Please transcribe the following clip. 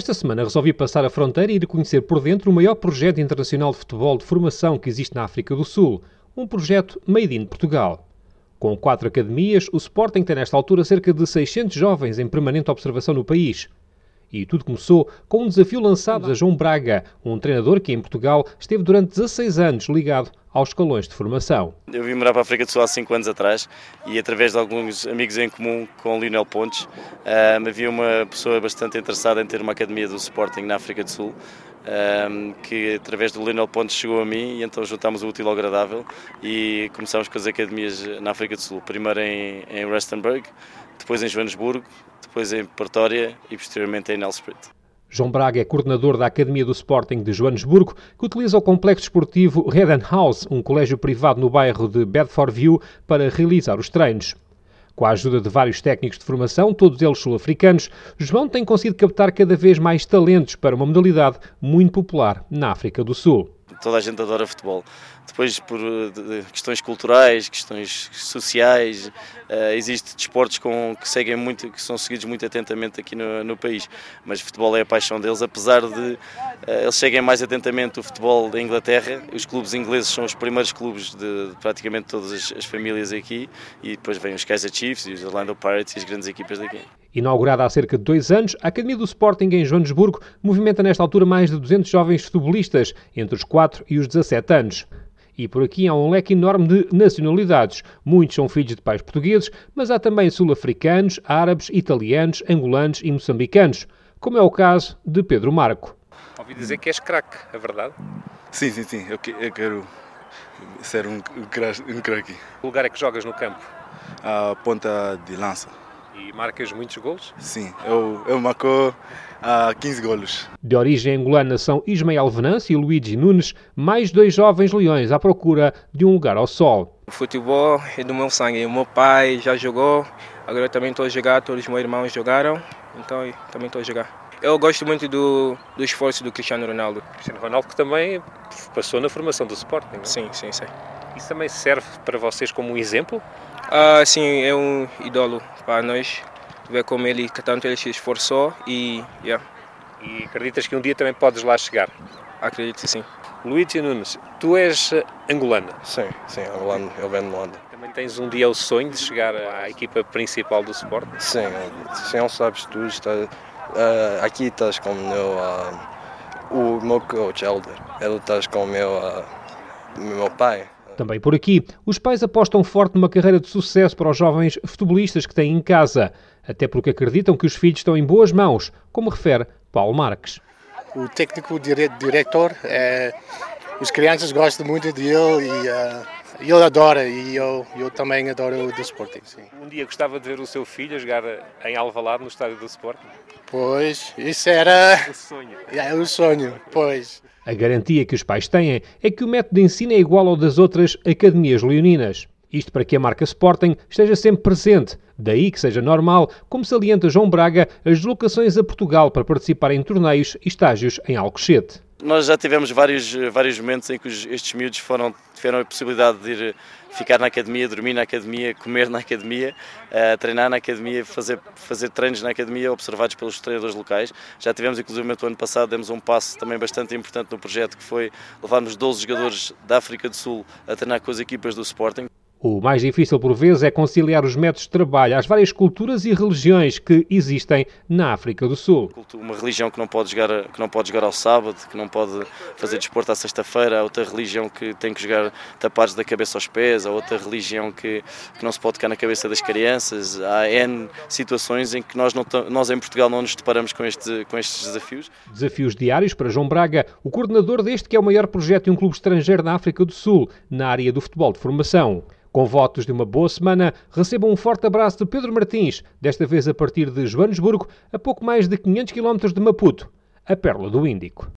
Esta semana resolvi passar a fronteira e ir conhecer por dentro o maior projeto internacional de futebol de formação que existe na África do Sul, um projeto made in Portugal. Com quatro academias, o Sporting tem nesta altura cerca de 600 jovens em permanente observação no país. E tudo começou com um desafio lançado a João Braga, um treinador que em Portugal esteve durante 16 anos ligado aos escalões de formação. Eu vim morar para a África do Sul há 5 anos atrás e através de alguns amigos em comum com o Lionel Pontes, um, havia uma pessoa bastante interessada em ter uma academia do Sporting na África do Sul, um, que através do Lionel Pontes chegou a mim e então juntámos o útil ao agradável e começámos com as academias na África do Sul, primeiro em, em Rustenburg, depois em Joanesburgo, depois em Pretória e posteriormente em Nelspruit. João Braga é coordenador da Academia do Sporting de Joanesburgo, que utiliza o complexo esportivo Redden House, um colégio privado no bairro de Bedford View, para realizar os treinos. Com a ajuda de vários técnicos de formação, todos eles sul-africanos, João tem conseguido captar cada vez mais talentos para uma modalidade muito popular na África do Sul toda a gente adora futebol. Depois, por eh, questões culturais, questões sociais, uh, existe desportos com, que seguem muito, que são seguidos muito atentamente aqui no, no país. Mas o futebol é a paixão deles, apesar de uh, eles seguem mais atentamente o futebol da Inglaterra. Os clubes ingleses são os primeiros clubes de, de praticamente todas as, as, famílias aqui, e depois vêm os Kaiser Chiefs e os Orlando Pirates e as grandes equipas daqui. Inaugurada há cerca de dois anos, a Academia do Sporting em Joanesburgo movimenta nesta altura mais de 200 jovens futebolistas, entre os 4 e os 17 anos. E por aqui há um leque enorme de nacionalidades. Muitos são filhos de pais portugueses, mas há também sul-africanos, árabes, italianos, angolanos e moçambicanos, como é o caso de Pedro Marco. Ouvi dizer que és craque, é verdade? Sim, sim, sim. Eu, quero ser um, um craque. Que lugar é que jogas no campo? A ponta de lança. E marcas muitos golos? Sim, eu, eu marco uh, 15 golos. De origem angolana são Ismael Venâncio e Luigi Nunes, mais dois jovens leões à procura de um lugar ao sol. O futebol é do meu sangue. O meu pai já jogou, agora eu também estou a jogar, todos os meus irmãos jogaram, então eu também estou a jogar. Eu gosto muito do, do esforço do Cristiano Ronaldo. Cristiano Ronaldo que também passou na formação do Sporting, não? É? Sim, sim, sim. Isso também serve para vocês como um exemplo? Ah, sim, é um ídolo para nós. Ver como ele, que tanto ele se esforçou e, yeah. E acreditas que um dia também podes lá chegar? Acredito sim. Luigi Nunes, tu és eh, angolano? Sim, sim, angolano, eu venho de Luanda. Também tens um dia o sonho de chegar à equipa principal do Sport? Sim, sim, sabes, tu está, uh, aqui estás com o meu, uh, o meu coach Elder, ele estás com o meu, uh, meu pai. Também por aqui, os pais apostam forte numa carreira de sucesso para os jovens futebolistas que têm em casa, até porque acreditam que os filhos estão em boas mãos, como refere Paulo Marques. O técnico dire diretor, é, os crianças gostam muito dele e uh, ele adora e eu, eu também adoro o do Sporting. Sim. Um dia gostava de ver o seu filho a jogar em Alvalade no estádio do Sporting? Pois, isso era o sonho. É o sonho, pois. A garantia que os pais têm é que o método de ensino é igual ao das outras academias leoninas. Isto para que a marca Sporting esteja sempre presente. Daí que seja normal, como salienta João Braga, as deslocações a Portugal para participar em torneios e estágios em Alcochete. Nós já tivemos vários, vários momentos em que estes miúdos foram, tiveram a possibilidade de ir ficar na academia, dormir na academia, comer na academia, uh, treinar na academia, fazer, fazer treinos na academia, observados pelos treinadores locais. Já tivemos, inclusive, no ano passado, demos um passo também bastante importante no projeto, que foi levarmos 12 jogadores da África do Sul a treinar com as equipas do Sporting. O mais difícil por vezes é conciliar os métodos de trabalho às várias culturas e religiões que existem na África do Sul. Uma religião que não pode jogar, que não pode jogar ao sábado, que não pode fazer desporto à sexta-feira, há outra religião que tem que jogar tapados da cabeça aos pés, há outra religião que, que não se pode tocar na cabeça das crianças. Há N situações em que nós, não, nós em Portugal não nos deparamos com, este, com estes desafios. Desafios diários para João Braga, o coordenador deste que é o maior projeto de um clube estrangeiro na África do Sul, na área do futebol de formação. Com votos de uma boa semana, recebam um forte abraço de Pedro Martins, desta vez a partir de Joanesburgo, a pouco mais de 500 km de Maputo, a Pérola do Índico.